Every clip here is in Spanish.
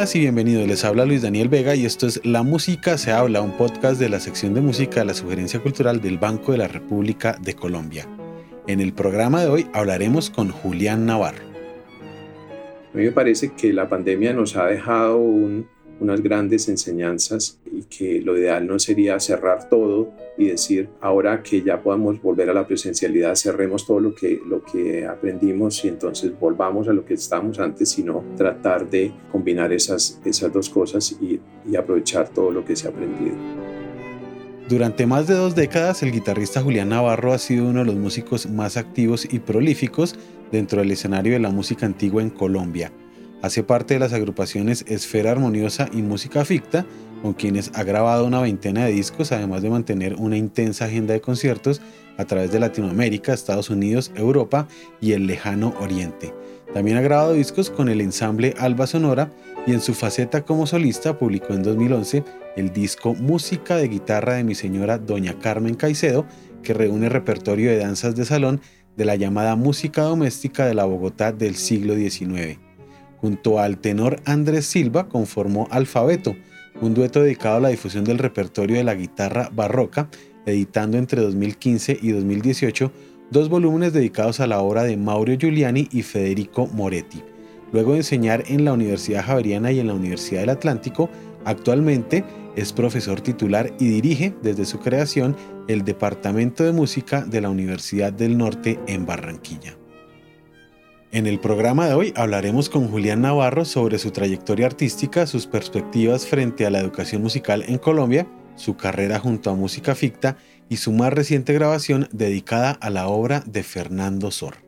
Bienvenidas y bienvenidos, les habla Luis Daniel Vega y esto es La Música se habla, un podcast de la sección de música de la Sugerencia Cultural del Banco de la República de Colombia. En el programa de hoy hablaremos con Julián Navarro. A mí me parece que la pandemia nos ha dejado unas grandes enseñanzas y que lo ideal no sería cerrar todo y decir, ahora que ya podamos volver a la presencialidad, cerremos todo lo que, lo que aprendimos y entonces volvamos a lo que estábamos antes, sino tratar de combinar esas, esas dos cosas y, y aprovechar todo lo que se ha aprendido. Durante más de dos décadas, el guitarrista Julián Navarro ha sido uno de los músicos más activos y prolíficos dentro del escenario de la música antigua en Colombia. Hace parte de las agrupaciones Esfera Armoniosa y Música Ficta, con quienes ha grabado una veintena de discos, además de mantener una intensa agenda de conciertos a través de Latinoamérica, Estados Unidos, Europa y el lejano Oriente. También ha grabado discos con el ensamble Alba Sonora y en su faceta como solista publicó en 2011 el disco Música de guitarra de mi señora Doña Carmen Caicedo, que reúne repertorio de danzas de salón de la llamada música doméstica de la Bogotá del siglo XIX. Junto al tenor Andrés Silva conformó Alfabeto, un dueto dedicado a la difusión del repertorio de la guitarra barroca, editando entre 2015 y 2018 dos volúmenes dedicados a la obra de Mauro Giuliani y Federico Moretti. Luego de enseñar en la Universidad Javeriana y en la Universidad del Atlántico, actualmente es profesor titular y dirige desde su creación el Departamento de Música de la Universidad del Norte en Barranquilla. En el programa de hoy hablaremos con Julián Navarro sobre su trayectoria artística, sus perspectivas frente a la educación musical en Colombia, su carrera junto a Música Ficta y su más reciente grabación dedicada a la obra de Fernando Sor.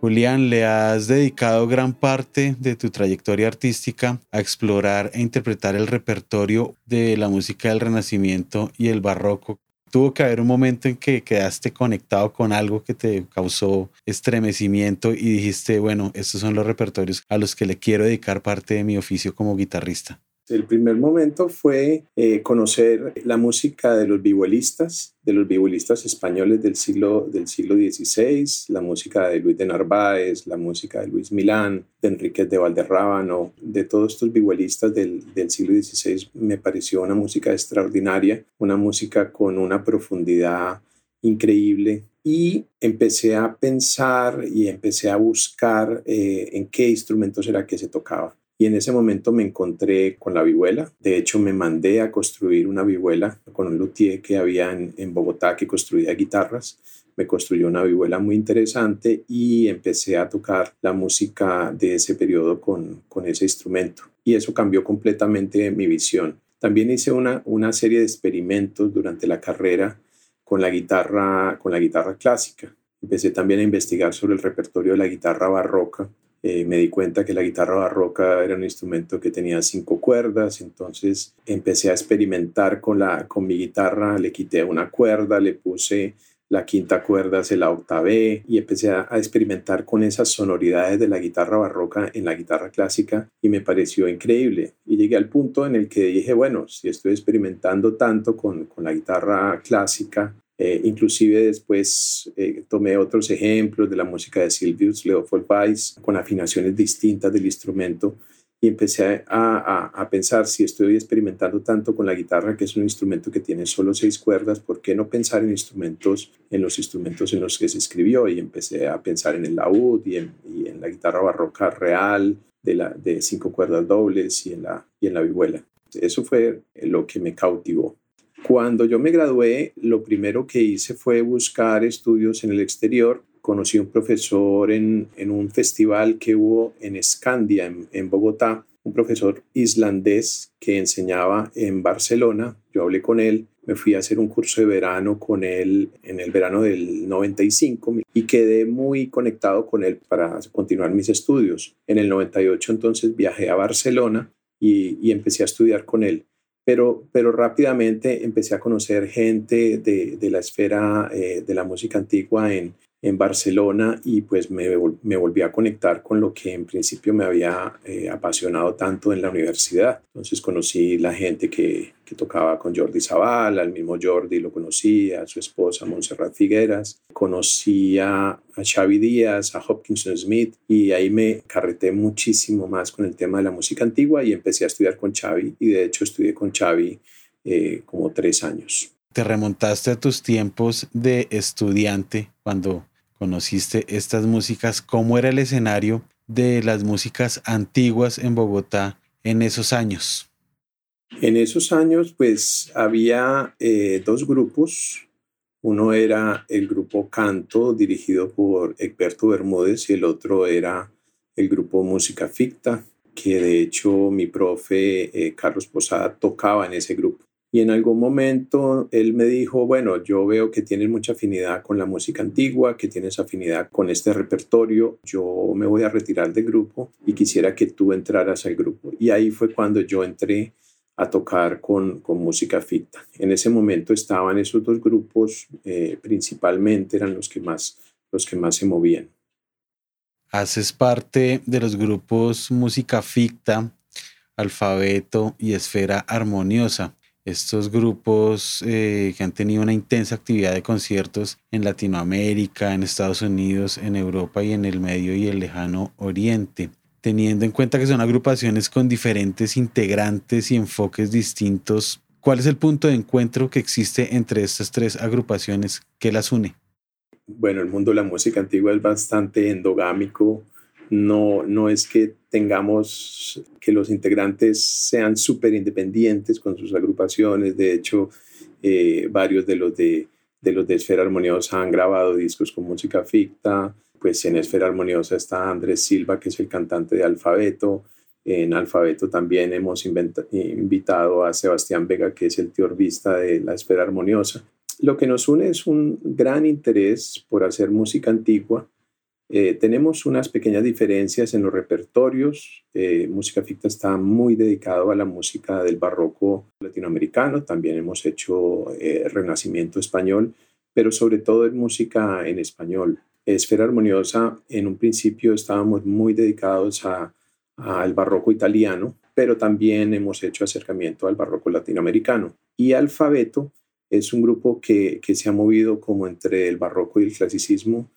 Julián, le has dedicado gran parte de tu trayectoria artística a explorar e interpretar el repertorio de la música del Renacimiento y el Barroco tuvo que haber un momento en que quedaste conectado con algo que te causó estremecimiento y dijiste, bueno, estos son los repertorios a los que le quiero dedicar parte de mi oficio como guitarrista. El primer momento fue eh, conocer la música de los vihuelistas, de los vihuelistas españoles del siglo, del siglo XVI, la música de Luis de Narváez, la música de Luis Milán, de Enrique de Valderrábano, de todos estos vihuelistas del, del siglo XVI, me pareció una música extraordinaria, una música con una profundidad increíble. Y empecé a pensar y empecé a buscar eh, en qué instrumentos era que se tocaba y en ese momento me encontré con la vihuela. De hecho, me mandé a construir una vihuela con un luthier que había en, Bogotá que construía guitarras. Me construyó una vihuela muy interesante y empecé a tocar la música de ese periodo con, con ese instrumento. Y eso cambió completamente mi visión. También hice una, una serie de experimentos durante la carrera con la guitarra, con la guitarra clásica. Empecé también a investigar sobre el repertorio de la guitarra barroca eh, me di cuenta que la guitarra barroca era un instrumento que tenía cinco cuerdas, entonces empecé a experimentar con, la, con mi guitarra, le quité una cuerda, le puse la quinta cuerda, se la octavé y empecé a, experimentar con esas sonoridades de la guitarra barroca en la guitarra clásica y me pareció increíble. Y llegué al punto en el que dije, bueno, si estoy experimentando tanto con, con la guitarra clásica, eh, inclusive después eh, tomé otros ejemplos de la música de Silvius Leopold Weiss con afinaciones distintas del instrumento y empecé a, a, pensar si estoy experimentando tanto con la guitarra, que es un instrumento que tiene solo seis cuerdas, ¿por qué no pensar en instrumentos, en los instrumentos en los que se escribió? Y empecé a pensar en el laúd y en, y en la guitarra barroca real de, la, de cinco cuerdas dobles y en, la, y en la vihuela. Eso fue lo que me cautivó. Cuando yo me gradué, lo primero que hice fue buscar estudios en el exterior. Conocí un profesor en, un festival que hubo en Escandia, en, Bogotá, un profesor islandés que enseñaba en Barcelona. Yo hablé con él, me fui a hacer un curso de verano con él en el verano del 95 y quedé muy conectado con él para continuar mis estudios. En el 98 entonces viajé a Barcelona y empecé a estudiar con él pero, pero rápidamente empecé a conocer gente de, de la esfera eh, de la música antigua en, en Barcelona y pues me, me, volví a conectar con lo que en principio me había eh, apasionado tanto en la universidad. Entonces conocí la gente que, que tocaba con Jordi Zaval, al mismo Jordi lo conocía, a su esposa Montserrat Figueras, conocí a, Xavi Díaz, a Hopkinson Smith y ahí me carreté muchísimo más con el tema de la música antigua y empecé a estudiar con Xavi y de hecho estudié con Xavi eh, como tres años. Te remontaste a tus tiempos de estudiante cuando conociste estas músicas, ¿cómo era el escenario de las músicas antiguas en Bogotá en esos años? En esos años, pues había eh, dos grupos. Uno era el grupo Canto, dirigido por Egberto Bermúdez, y el otro era el grupo Música Ficta, que de hecho mi profe eh, Carlos Posada tocaba en ese grupo. Y en algún momento él me dijo, bueno, yo veo que tienes mucha afinidad con la música antigua, que tienes afinidad con este repertorio, yo me voy a retirar del grupo y quisiera que tú entraras al grupo. Y ahí fue cuando yo entré a tocar con, con música ficta. En ese momento estaban esos dos grupos, eh, principalmente eran los que, más, los que más se movían. Haces parte de los grupos Música Ficta, Alfabeto y Esfera Armoniosa estos grupos eh, que han tenido una intensa actividad de conciertos en Latinoamérica, en Estados Unidos, en Europa y en el Medio y el Lejano Oriente. Teniendo en cuenta que son agrupaciones con diferentes integrantes y enfoques distintos, ¿cuál es el punto de encuentro que existe entre estas tres agrupaciones que las une? Bueno, el mundo de la música antigua es bastante endogámico, no, no es que tengamos que los integrantes sean súper independientes con sus agrupaciones. De hecho, eh, varios de los de, de los de Esfera Armoniosa han grabado discos con música ficta. Pues en Esfera Armoniosa está Andrés Silva, que es el cantante de Alfabeto. En Alfabeto también hemos invitado a Sebastián Vega, que es el teorbista de la Esfera Armoniosa. Lo que nos une es un gran interés por hacer música antigua eh, tenemos unas pequeñas diferencias en los repertorios. Eh, música ficta está muy dedicado a la música del barroco latinoamericano. También hemos hecho eh, renacimiento español, pero sobre todo en música en español. Esfera Armoniosa, en un principio estábamos muy dedicados al barroco italiano, pero también hemos hecho acercamiento al barroco latinoamericano. Y Alfabeto es un grupo que, que se ha movido como entre el barroco y el clasicismo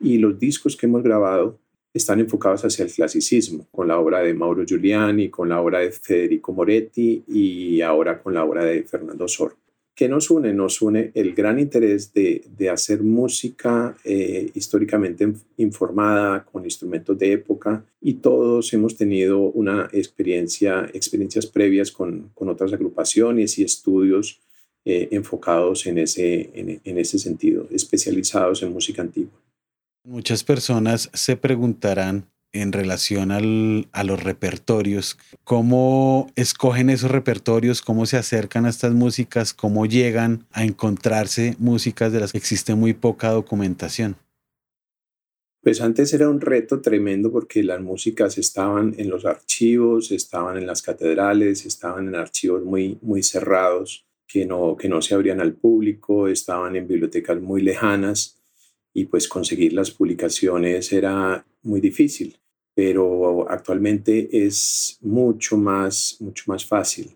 y los discos que hemos grabado están enfocados hacia el clasicismo, con la obra de Mauro Giuliani, con la obra de Federico Moretti y ahora con la obra de Fernando Sor. ¿Qué nos une? Nos une el gran interés de, de hacer música eh, históricamente informada, con instrumentos de época, y todos hemos tenido una experiencia, experiencias previas con, con otras agrupaciones y estudios eh, enfocados en ese, en, en ese sentido, especializados en música antigua. Muchas personas se preguntarán en relación a los repertorios, cómo escogen esos repertorios, cómo se acercan a estas músicas, cómo llegan a encontrarse músicas de las que existe muy poca documentación. Pues antes era un reto tremendo porque las músicas estaban en los archivos, estaban en las catedrales, estaban en archivos muy, muy cerrados que no, que no se abrían al público, estaban en bibliotecas muy lejanas y pues conseguir las publicaciones era muy difícil, pero actualmente es mucho más, mucho más fácil.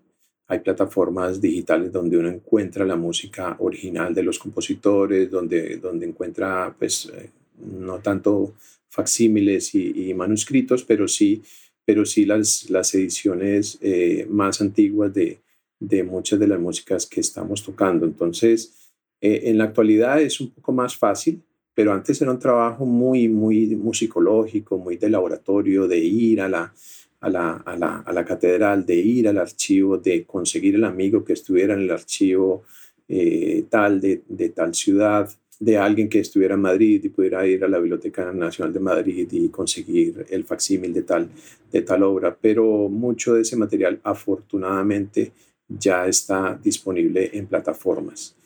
Hay plataformas digitales donde uno encuentra la música original de los compositores, donde, donde encuentra pues no tanto facsímiles y, manuscritos, pero sí, pero sí las, las ediciones eh, más antiguas de, de muchas de las músicas que estamos tocando. Entonces, eh, en la actualidad es un poco más fácil, pero antes era un trabajo muy, muy musicológico, muy de laboratorio, de ir a la, a la, a la, a la catedral, de ir al archivo, de conseguir el amigo que estuviera en el archivo eh, tal de, de, tal ciudad, de alguien que estuviera en Madrid y pudiera ir a la Biblioteca Nacional de Madrid y conseguir el facsímil de tal, de tal obra. Pero mucho de ese material afortunadamente ya está disponible en plataformas.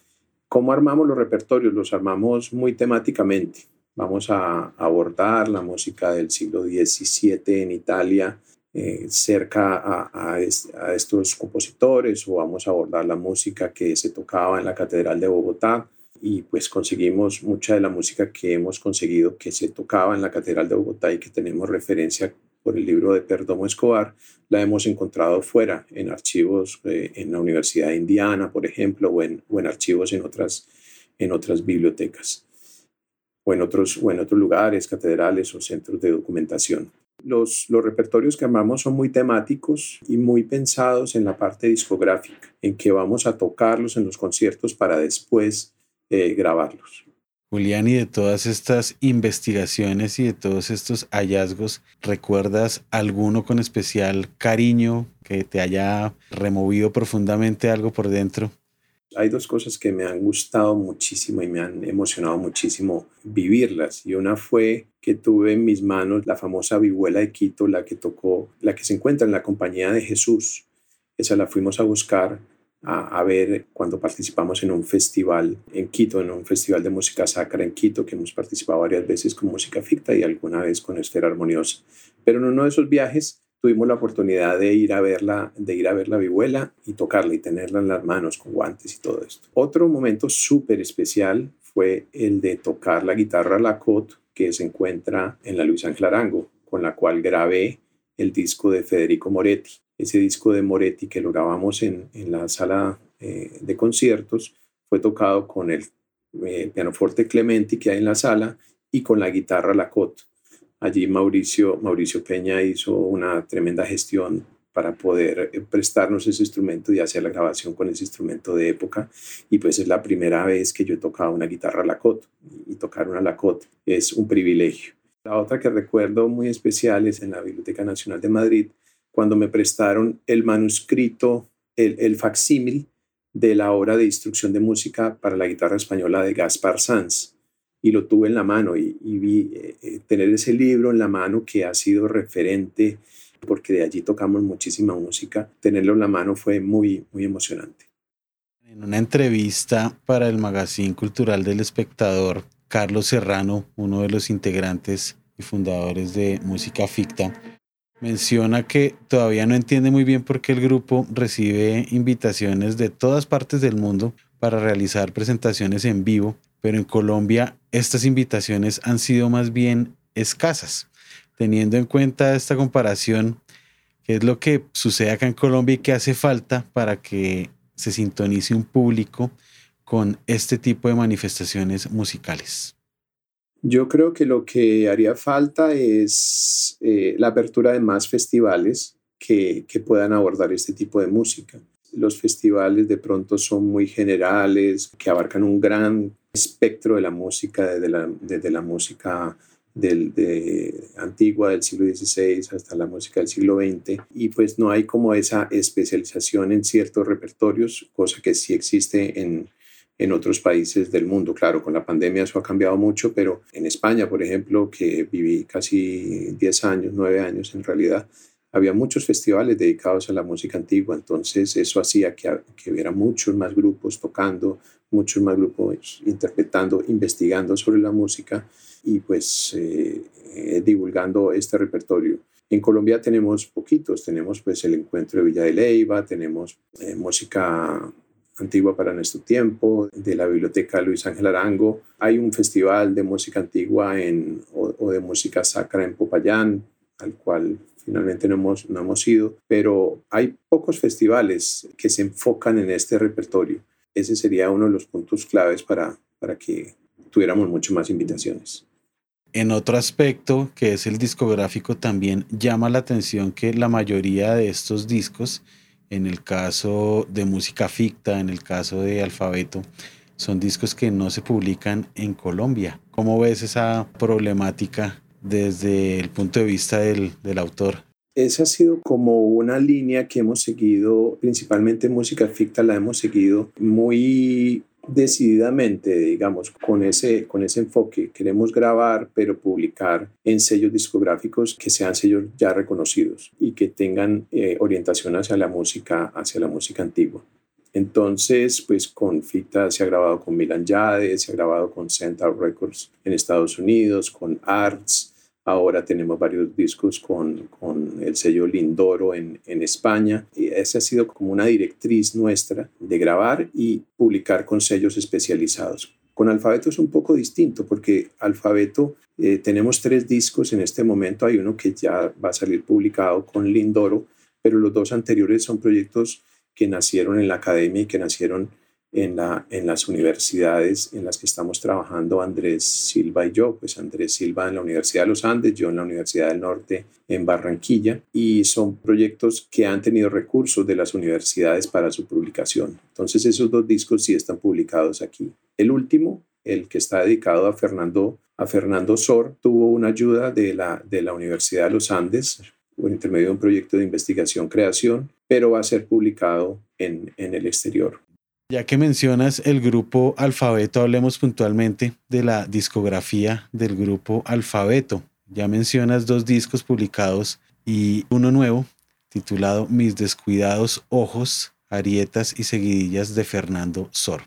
¿Cómo armamos los repertorios? Los armamos muy temáticamente. Vamos a abordar la música del siglo XVII en Italia eh, cerca a, a, estos compositores o vamos a abordar la música que se tocaba en la Catedral de Bogotá y pues conseguimos mucha de la música que hemos conseguido que se tocaba en la Catedral de Bogotá y que tenemos referencia por el libro de Perdomo Escobar, la hemos encontrado fuera, en archivos eh, en la Universidad de Indiana, por ejemplo, o en, o en archivos en otras, en otras bibliotecas, o en, otros, o en otros lugares, catedrales o centros de documentación. Los, los repertorios que armamos son muy temáticos y muy pensados en la parte discográfica, en que vamos a tocarlos en los conciertos para después eh, grabarlos. Julián, y de todas estas investigaciones y de todos estos hallazgos, ¿recuerdas alguno con especial cariño que te haya removido profundamente algo por dentro? Hay dos cosas que me han gustado muchísimo y me han emocionado muchísimo vivirlas. Y una fue que tuve en mis manos la famosa vihuela de Quito, la que tocó, la que se encuentra en la compañía de Jesús. Esa la fuimos a buscar a, ver cuando participamos en un festival en Quito, en un festival de música sacra en Quito, que hemos participado varias veces con música ficta y alguna vez con esfera armoniosa. Pero en uno de esos viajes tuvimos la oportunidad de ir a verla, de ir a ver la vihuela y tocarla y tenerla en las manos con guantes y todo esto. Otro momento súper especial fue el de tocar la guitarra Lacote que se encuentra en la Luis Ángel con la cual grabé el disco de Federico Moretti ese disco de Moretti que lo grabamos en, la sala eh, de conciertos, fue tocado con el eh, pianoforte Clementi que hay en la sala y con la guitarra Lacote. Allí Mauricio, Mauricio Peña hizo una tremenda gestión para poder eh, prestarnos ese instrumento y hacer la grabación con ese instrumento de época. Y pues es la primera vez que yo he tocado una guitarra Lacote y tocar una Lacote es un privilegio. La otra que recuerdo muy especial es en la Biblioteca Nacional de Madrid, cuando me prestaron el manuscrito, el, facsímil de la obra de instrucción de música para la guitarra española de Gaspar Sanz. Y lo tuve en la mano y, vi eh, eh, tener ese libro en la mano que ha sido referente, porque de allí tocamos muchísima música. Tenerlo en la mano fue muy, muy emocionante. En una entrevista para el Magazine Cultural del Espectador, Carlos Serrano, uno de los integrantes y fundadores de Música Ficta, menciona que todavía no entiende muy bien por qué el grupo recibe invitaciones de todas partes del mundo para realizar presentaciones en vivo, pero en Colombia estas invitaciones han sido más bien escasas. Teniendo en cuenta esta comparación, ¿qué es lo que sucede acá en Colombia y qué hace falta para que se sintonice un público con este tipo de manifestaciones musicales? Yo creo que lo que haría falta es eh, la apertura de más festivales que, que, puedan abordar este tipo de música. Los festivales de pronto son muy generales, que abarcan un gran espectro de la música, desde la, desde la música del, de, antigua del siglo XVI hasta la música del siglo XX y pues no hay como esa especialización en ciertos repertorios, cosa que sí existe en, en otros países del mundo. Claro, con la pandemia eso ha cambiado mucho, pero en España, por ejemplo, que viví casi 10 años, 9 años en realidad, había muchos festivales dedicados a la música antigua, entonces eso hacía que, que hubiera muchos más grupos tocando, muchos más grupos interpretando, investigando sobre la música y pues eh, eh, divulgando este repertorio. En Colombia tenemos poquitos, tenemos pues el encuentro de Villa de Leyva, tenemos eh, música antigua para nuestro tiempo, de la Biblioteca Luis Ángel Arango. Hay un festival de música antigua en, o, de música sacra en Popayán, al cual finalmente no hemos, no hemos ido, pero hay pocos festivales que se enfocan en este repertorio. Ese sería uno de los puntos claves para, para que tuviéramos mucho más invitaciones. En otro aspecto, que es el discográfico, también llama la atención que la mayoría de estos discos en el caso de música ficta, en el caso de alfabeto, son discos que no se publican en Colombia. ¿Cómo ves esa problemática desde el punto de vista del, del autor? Esa ha sido como una línea que hemos seguido, principalmente música ficta la hemos seguido muy decididamente, digamos, con ese, con ese enfoque. Queremos grabar, pero publicar en sellos discográficos que sean sellos ya reconocidos y que tengan eh, orientación hacia la música, hacia la música antigua. Entonces, pues con Fita se ha grabado con Milan Jade, se ha grabado con Centaur Records en Estados Unidos, con Arts, Ahora tenemos varios discos con, con el sello Lindoro en, en, España. Y esa ha sido como una directriz nuestra de grabar y publicar con sellos especializados. Con Alfabeto es un poco distinto porque Alfabeto eh, tenemos tres discos en este momento. Hay uno que ya va a salir publicado con Lindoro, pero los dos anteriores son proyectos que nacieron en la academia y que nacieron en, la, en las universidades en las que estamos trabajando Andrés Silva y yo. Pues Andrés Silva en la Universidad de los Andes, yo en la Universidad del Norte en Barranquilla. Y son proyectos que han tenido recursos de las universidades para su publicación. Entonces esos dos discos sí están publicados aquí. El último, el que está dedicado a Fernando, a Fernando Sor, tuvo una ayuda de la, de la Universidad de los Andes por intermedio de un proyecto de investigación-creación, pero va a ser publicado en, en el exterior. Ya que mencionas el grupo Alfabeto, hablemos puntualmente de la discografía del grupo Alfabeto. Ya mencionas dos discos publicados y uno nuevo titulado Mis descuidados ojos, arietas y seguidillas de Fernando Sor.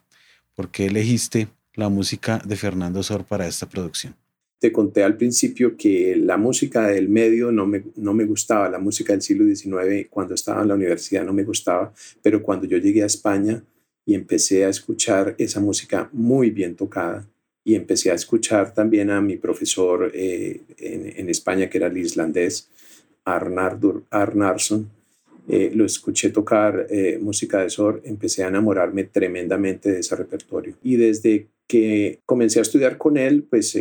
¿Por qué elegiste la música de Fernando Sor para esta producción? Te conté al principio que la música del medio no me, no me gustaba, la música del siglo XIX cuando estaba en la universidad no me gustaba, pero cuando yo llegué a España y empecé a escuchar esa música muy bien tocada y empecé a escuchar también a mi profesor eh, en, España, que era el islandés, Arnardur Arnarsson. Eh, lo escuché tocar eh, música de Sor, empecé a enamorarme tremendamente de ese repertorio. Y desde que comencé a estudiar con él, pues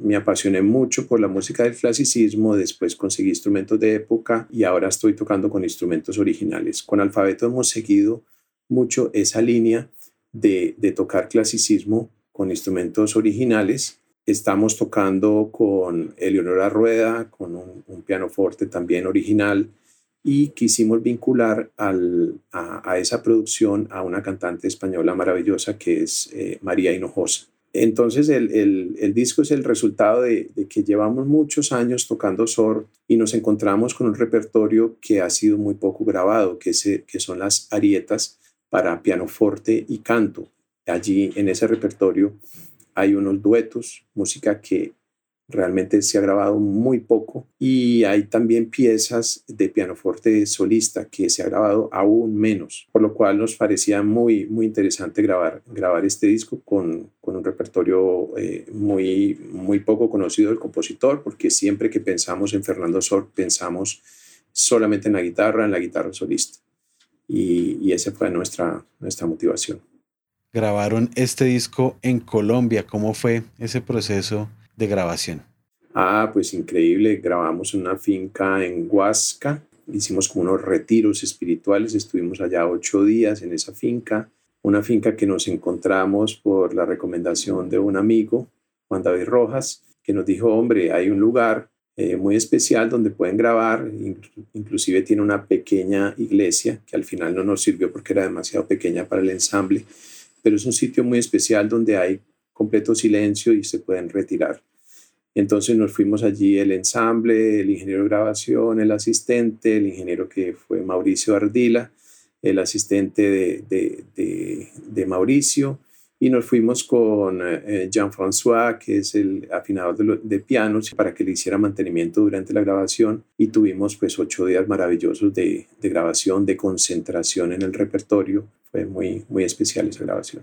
me apasioné mucho por la música del clasicismo, después conseguí instrumentos de época y ahora estoy tocando con instrumentos originales. Con Alfabeto hemos seguido mucho esa línea de, tocar clasicismo con instrumentos originales. Estamos tocando con Eleonora Rueda, con un, un pianoforte también original, y quisimos vincular a, esa producción a una cantante española maravillosa que es eh, María Hinojosa. Entonces el, disco es el resultado de, que llevamos muchos años tocando SOR y nos encontramos con un repertorio que ha sido muy poco grabado, que, que son las arietas para pianoforte y canto. Allí en ese repertorio hay unos duetos, música que realmente se ha grabado muy poco y hay también piezas de pianoforte solista que se ha grabado aún menos, por lo cual nos parecía muy, muy interesante grabar, grabar este disco con, un repertorio eh, muy, muy poco conocido del compositor, porque siempre que pensamos en Fernando Sor pensamos solamente en la guitarra, en la guitarra solista y, y esa fue nuestra, nuestra motivación. Grabaron este disco en Colombia. ¿Cómo fue ese proceso de grabación? Ah, pues increíble. Grabamos en una finca en Huasca. Hicimos como unos retiros espirituales. Estuvimos allá ocho días en esa finca. Una finca que nos encontramos por la recomendación de un amigo, Juan David Rojas, que nos dijo, hombre, hay un lugar eh, muy especial donde pueden grabar, inclusive tiene una pequeña iglesia que al final no nos sirvió porque era demasiado pequeña para el ensamble, pero es un sitio muy especial donde hay completo silencio y se pueden retirar. Entonces nos fuimos allí el ensamble, el ingeniero de grabación, el asistente, el ingeniero que fue Mauricio Ardila, el asistente de, de, de Mauricio, y nos fuimos con eh, eh, Jean-François, que es el afinador de, de, pianos, para que le hiciera mantenimiento durante la grabación y tuvimos pues ocho días maravillosos de, de, grabación, de concentración en el repertorio. Fue muy, muy especial esa grabación.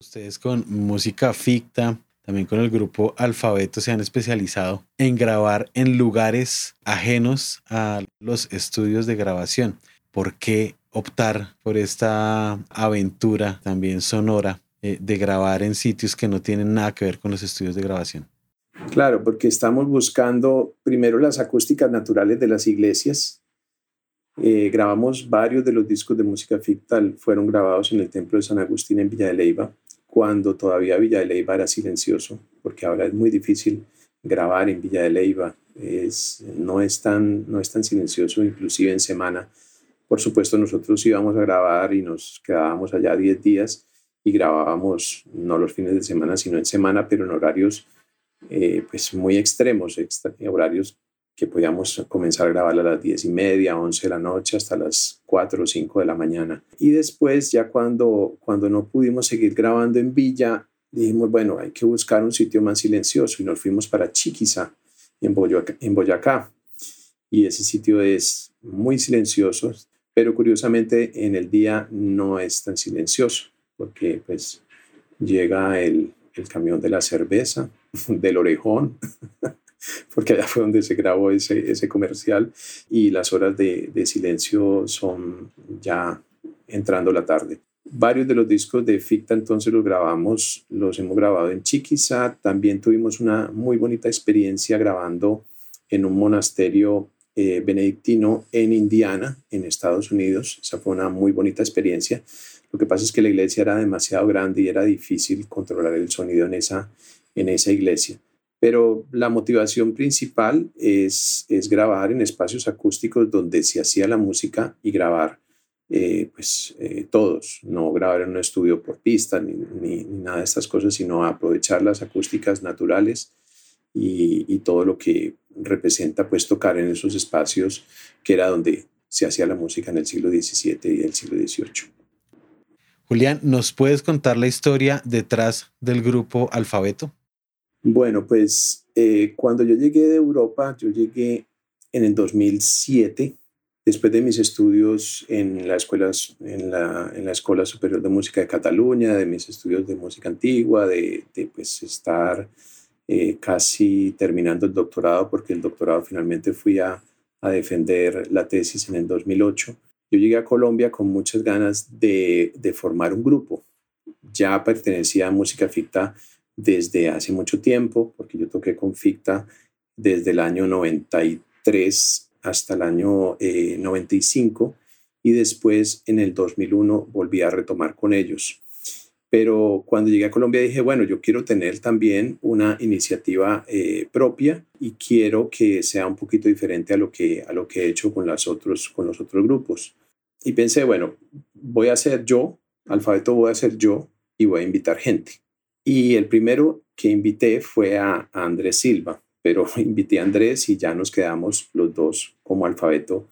Ustedes con música ficta, también con el grupo Alfabeto se han especializado en grabar en lugares ajenos a los estudios de grabación. ¿Por qué optar por esta aventura también sonora eh, de grabar en sitios que no tienen nada que ver con los estudios de grabación? Claro, porque estamos buscando primero las acústicas naturales de las iglesias. Eh, grabamos varios de los discos de música fictal, fueron grabados en el Templo de San Agustín en Villa de Leyva, cuando todavía Villa de Leyva era silencioso, porque ahora es muy difícil grabar en Villa de Leyva, es, no, es tan, no es tan silencioso, inclusive en semana por supuesto, nosotros íbamos a grabar y nos quedábamos allá 10 días y grabábamos no los fines de semana, sino en semana, pero en horarios eh, pues muy extremos, horarios que podíamos comenzar a grabar a las 10 y media, 11 de la noche, hasta las 4 o 5 de la mañana. Y después, ya cuando, cuando no pudimos seguir grabando en Villa, dijimos, bueno, hay que buscar un sitio más silencioso y nos fuimos para Chiquiza, en Boyacá. En Boyacá. Y ese sitio es muy silencioso, pero curiosamente en el día no es tan silencioso, porque pues llega el, el camión de la cerveza, del orejón, porque allá fue donde se grabó ese, ese comercial, y las horas de, de silencio son ya entrando la tarde. Varios de los discos de Ficta entonces los grabamos, los hemos grabado en Chiquiza. También tuvimos una muy bonita experiencia grabando en un monasterio eh, benedictino en Indiana, en Estados Unidos. Esa fue una muy bonita experiencia. Lo que pasa es que la iglesia era demasiado grande y era difícil controlar el sonido en esa, en esa iglesia. Pero la motivación principal es, es grabar en espacios acústicos donde se hacía la música y grabar eh, pues eh, todos, no grabar en un estudio por pista ni, ni, nada de estas cosas, sino aprovechar las acústicas naturales y, y, todo lo que representa pues tocar en esos espacios que era donde se hacía la música en el siglo XVII y el siglo XVIII. Julián, ¿nos puedes contar la historia detrás del grupo Alfabeto? Bueno, pues eh, cuando yo llegué de Europa, yo llegué en el 2007 Después de mis estudios en la, escuela, en, la, en la Escuela Superior de Música de Cataluña, de mis estudios de música antigua, de, de pues estar eh, casi terminando el doctorado, porque el doctorado finalmente fui a, defender la tesis en el 2008, yo llegué a Colombia con muchas ganas de, de formar un grupo. Ya pertenecía a Música Ficta desde hace mucho tiempo, porque yo toqué con Ficta desde el año 93 hasta el año 95 eh, y después en el 2001 volví a retomar con ellos. Pero cuando llegué a Colombia dije, bueno, yo quiero tener también una iniciativa eh, propia y quiero que sea un poquito diferente a lo que, a lo que he hecho con, las otros, con los otros grupos. Y pensé, bueno, voy a ser yo, alfabeto voy a ser yo y voy a invitar gente. Y el primero que invité fue a Andrés Silva pero invité a Andrés y ya nos quedamos los dos como alfabeto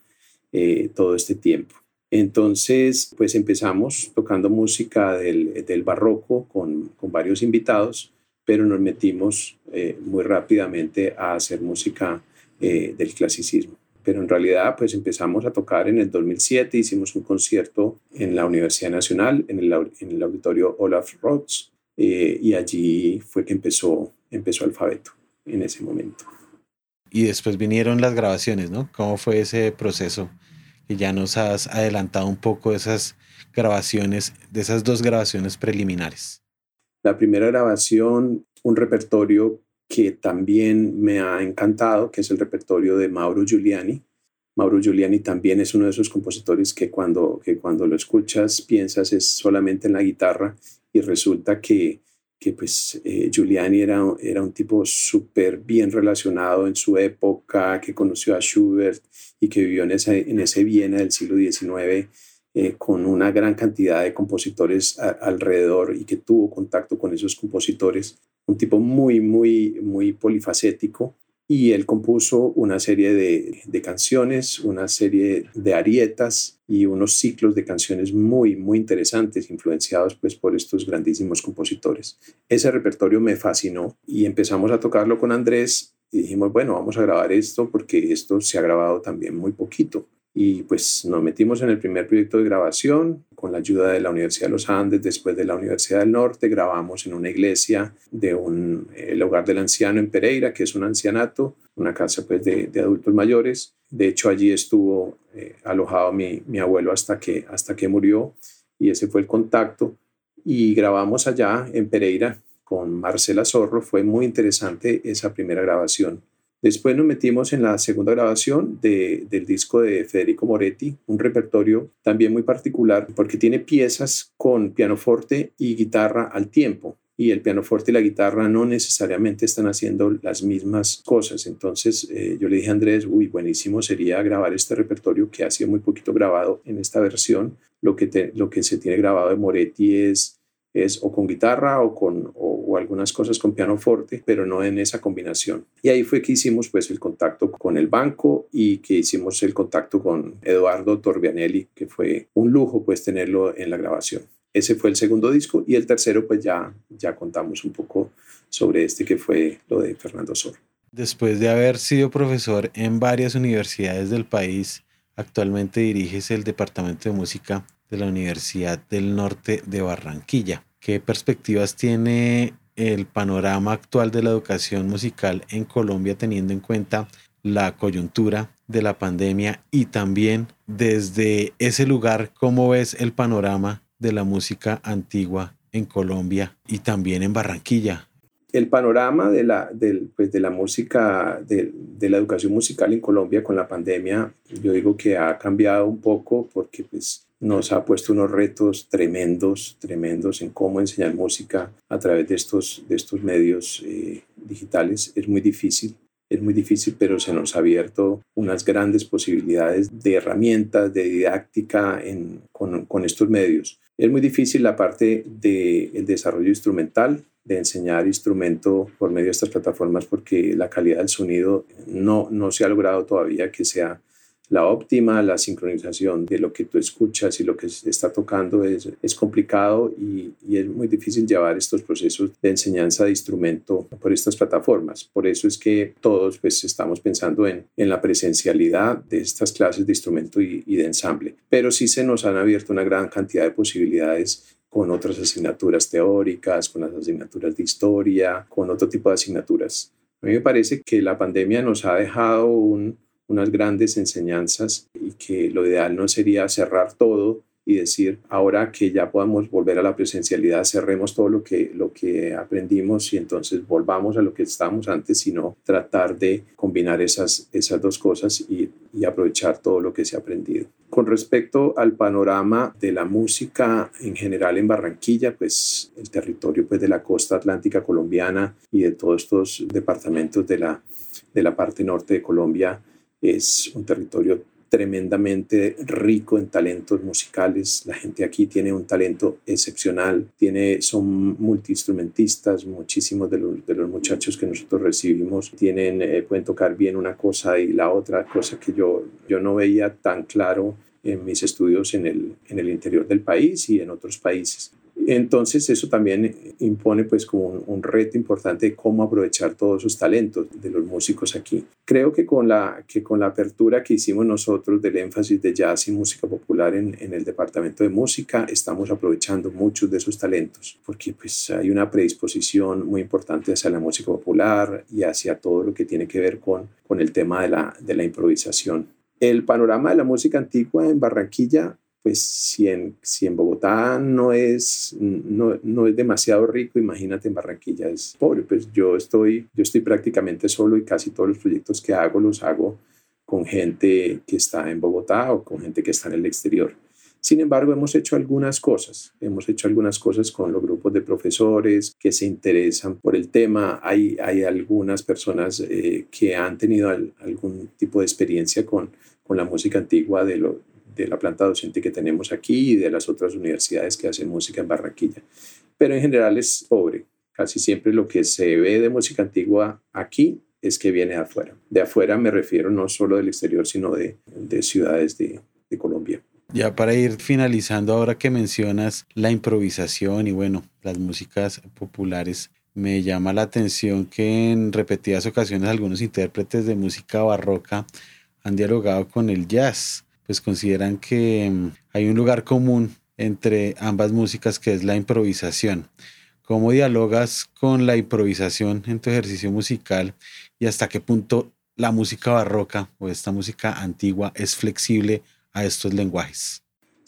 eh, todo este tiempo. Entonces, pues empezamos tocando música del, del barroco con, con, varios invitados, pero nos metimos eh, muy rápidamente a hacer música eh, del clasicismo. Pero en realidad, pues empezamos a tocar en el 2007, hicimos un concierto en la Universidad Nacional, en el, en el auditorio Olaf Roths, y allí fue que empezó, empezó Alfabeto en ese momento. Y después vinieron las grabaciones, ¿no? ¿Cómo fue ese proceso? Y ya nos has adelantado un poco esas grabaciones, de esas dos grabaciones preliminares. La primera grabación, un repertorio que también me ha encantado, que es el repertorio de Mauro Giuliani. Mauro Giuliani también es uno de esos compositores que cuando, que cuando lo escuchas piensas es solamente en la guitarra y resulta que que pues eh, Giuliani era, era un tipo súper bien relacionado en su época, que conoció a Schubert y que vivió en ese, en ese Viena del siglo XIX eh, con una gran cantidad de compositores alrededor y que tuvo contacto con esos compositores. Un tipo muy, muy, muy polifacético y él compuso una serie de, de, canciones, una serie de arietas y unos ciclos de canciones muy, muy interesantes, influenciados pues por estos grandísimos compositores. Ese repertorio me fascinó y empezamos a tocarlo con Andrés y dijimos, bueno, vamos a grabar esto porque esto se ha grabado también muy poquito. Y pues nos metimos en el primer proyecto de grabación con la ayuda de la Universidad de los Andes, después de la Universidad del Norte, grabamos en una iglesia de un, el hogar del anciano en Pereira, que es un ancianato, una casa pues de, de adultos mayores. De hecho, allí estuvo eh, alojado mi, mi, abuelo hasta que, hasta que murió y ese fue el contacto. Y grabamos allá en Pereira con Marcela Zorro. Fue muy interesante esa primera grabación. Después nos metimos en la segunda grabación de, del disco de Federico Moretti, un repertorio también muy particular porque tiene piezas con pianoforte y guitarra al tiempo. Y el pianoforte y la guitarra no necesariamente están haciendo las mismas cosas. Entonces eh, yo le dije a Andrés, uy, buenísimo sería grabar este repertorio que ha sido muy poquito grabado en esta versión. Lo que, lo que se tiene grabado de Moretti es es o con guitarra o con o, algunas cosas con pianoforte, pero no en esa combinación. Y ahí fue que hicimos pues el contacto con el banco y que hicimos el contacto con Eduardo Torbianelli, que fue un lujo pues tenerlo en la grabación. Ese fue el segundo disco y el tercero pues ya ya contamos un poco sobre este que fue lo de Fernando Sor. Después de haber sido profesor en varias universidades del país, actualmente diriges el Departamento de Música de la Universidad del Norte de Barranquilla. ¿qué perspectivas tiene el panorama actual de la educación musical en Colombia teniendo en cuenta la coyuntura de la pandemia y también desde ese lugar, cómo ves el panorama de la música antigua en Colombia y también en Barranquilla? El panorama de la, pues de la música, de, la educación musical en Colombia con la pandemia, yo digo que ha cambiado un poco porque pues, nos ha puesto unos retos tremendos, tremendos en cómo enseñar música a través de estos, de estos medios eh, digitales. Es muy difícil, es muy difícil, pero se nos ha abierto unas grandes posibilidades de herramientas, de didáctica con, con, estos medios. Es muy difícil la parte del desarrollo instrumental, de enseñar instrumento por medio de estas plataformas porque la calidad del sonido no, no se ha logrado todavía que sea la óptima, la sincronización de lo que tú escuchas y lo que se está tocando es, es complicado y, y, es muy difícil llevar estos procesos de enseñanza de instrumento por estas plataformas. Por eso es que todos pues estamos pensando en, en la presencialidad de estas clases de instrumento y, y de ensamble. Pero sí se nos han abierto una gran cantidad de posibilidades con otras asignaturas teóricas, con las asignaturas de historia, con otro tipo de asignaturas. A mí me parece que la pandemia nos ha dejado un, unas grandes enseñanzas y que lo ideal no sería cerrar todo y decir, ahora que ya podamos volver a la presencialidad, cerremos todo lo que, lo que aprendimos y entonces volvamos a lo que estábamos antes, sino tratar de combinar esas, esas dos cosas y, y aprovechar todo lo que se ha aprendido. Con respecto al panorama de la música en general en Barranquilla, pues el territorio pues, de la costa atlántica colombiana y de todos estos departamentos de la, de la parte norte de Colombia es un territorio tremendamente rico en talentos musicales. La gente aquí tiene un talento excepcional, tiene, son multiinstrumentistas, muchísimos de los, de los muchachos que nosotros recibimos tienen, eh, pueden tocar bien una cosa y la otra, cosa que yo, yo no veía tan claro en mis estudios en el, en el interior del país y en otros países. Entonces eso también impone pues como un, reto importante de cómo aprovechar todos esos talentos de los músicos aquí. Creo que con la, que con la apertura que hicimos nosotros del énfasis de jazz y música popular en, en el departamento de música, estamos aprovechando muchos de esos talentos porque pues hay una predisposición muy importante hacia la música popular y hacia todo lo que tiene que ver con, con el tema de la, de la improvisación. El panorama de la música antigua en Barranquilla pues si en, si en Bogotá no es, no, no, es demasiado rico, imagínate en Barranquilla es pobre. Pues yo estoy, yo estoy prácticamente solo y casi todos los proyectos que hago los hago con gente que está en Bogotá o con gente que está en el exterior. Sin embargo, hemos hecho algunas cosas. Hemos hecho algunas cosas con los grupos de profesores que se interesan por el tema. Hay, hay algunas personas eh, que han tenido algún tipo de experiencia con, con la música antigua de, lo, de la planta docente que tenemos aquí y de las otras universidades que hacen música en Barranquilla. Pero en general es pobre. Casi siempre lo que se ve de música antigua aquí es que viene de afuera. De afuera me refiero no solo del exterior, sino de, de ciudades de, de Colombia. Ya para ir finalizando, ahora que mencionas la improvisación y bueno, las músicas populares, me llama la atención que en repetidas ocasiones algunos intérpretes de música barroca han dialogado con el jazz pues consideran que mm, hay un lugar común entre ambas músicas que es la improvisación. ¿Cómo dialogas con la improvisación en tu ejercicio musical y hasta qué punto la música barroca o esta música antigua es flexible a estos lenguajes?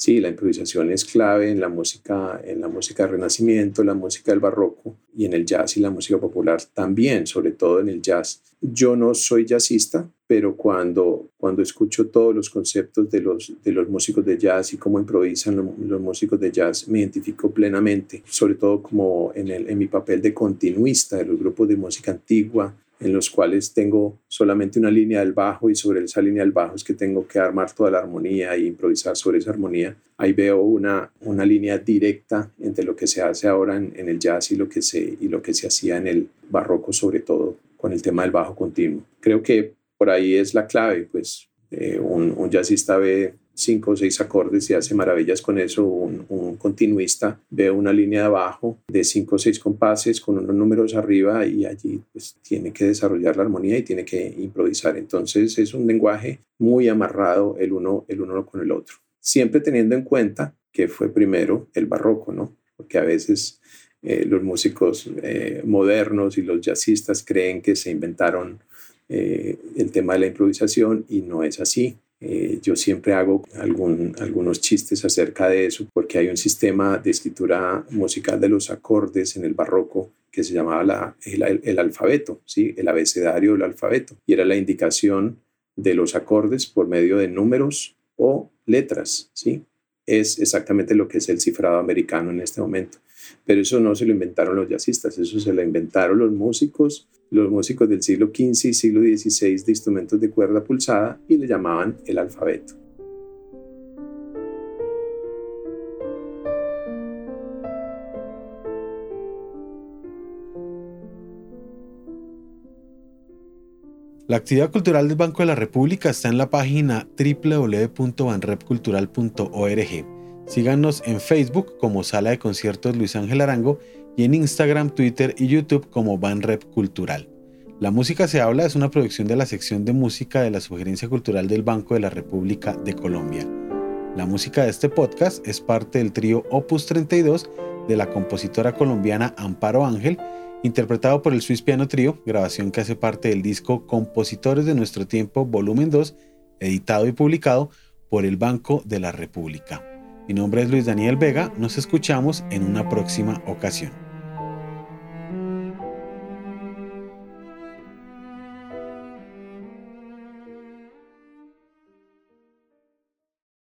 Sí, la improvisación es clave en la música, en la música Renacimiento, en la música del Barroco y en el jazz y la música popular también, sobre todo en el jazz. Yo no soy jazzista, pero cuando, cuando escucho todos los conceptos de los, de los músicos de jazz y cómo improvisan los, músicos de jazz, me identifico plenamente, sobre todo como en, el, en mi papel de continuista de los grupos de música antigua, en los cuales tengo solamente una línea del bajo y sobre esa línea del bajo es que tengo que armar toda la armonía e improvisar sobre esa armonía. Ahí veo una, una línea directa entre lo que se hace ahora en, el jazz y lo, que se, y lo que se hacía en el barroco, sobre todo con el tema del bajo continuo. Creo que por ahí es la clave, pues eh, un, un jazzista ve cinco o seis acordes y hace maravillas con eso. Un, continuista ve una línea de abajo de cinco o seis compases con unos números arriba y allí pues, tiene que desarrollar la armonía y tiene que improvisar. Entonces es un lenguaje muy amarrado el uno, el uno con el otro. Siempre teniendo en cuenta que fue primero el barroco, ¿no? porque a veces eh, los músicos eh, modernos y los jazzistas creen que se inventaron eh, el tema de la improvisación y no es así. Yo siempre hago algún, algunos chistes acerca de eso porque hay un sistema de escritura musical de los acordes en el barroco que se llamaba la, el, el, alfabeto, ¿sí? el abecedario del alfabeto, y era la indicación de los acordes por medio de números o letras. ¿sí? Es exactamente lo que es el cifrado americano en este momento. Pero eso no se lo inventaron los jazzistas, eso se lo inventaron los músicos, los músicos del siglo XV y siglo XVI de instrumentos de cuerda pulsada y le llamaban el alfabeto. La actividad cultural del Banco de la República está en la página www.banrepcultural.org. Síganos en Facebook como Sala de Conciertos Luis Ángel Arango y en Instagram, Twitter y YouTube como Banrep Cultural. La música se habla es una producción de la sección de música de la Sugerencia Cultural del Banco de la República de Colombia. La música de este podcast es parte del trío Opus 32 de la compositora colombiana Amparo Ángel interpretado por el Swiss Piano Trio, grabación que hace parte del disco Compositores de Nuestro Tiempo, volumen 2, editado y publicado por el Banco de la República. Mi nombre es Luis Daniel Vega, nos escuchamos en una próxima ocasión.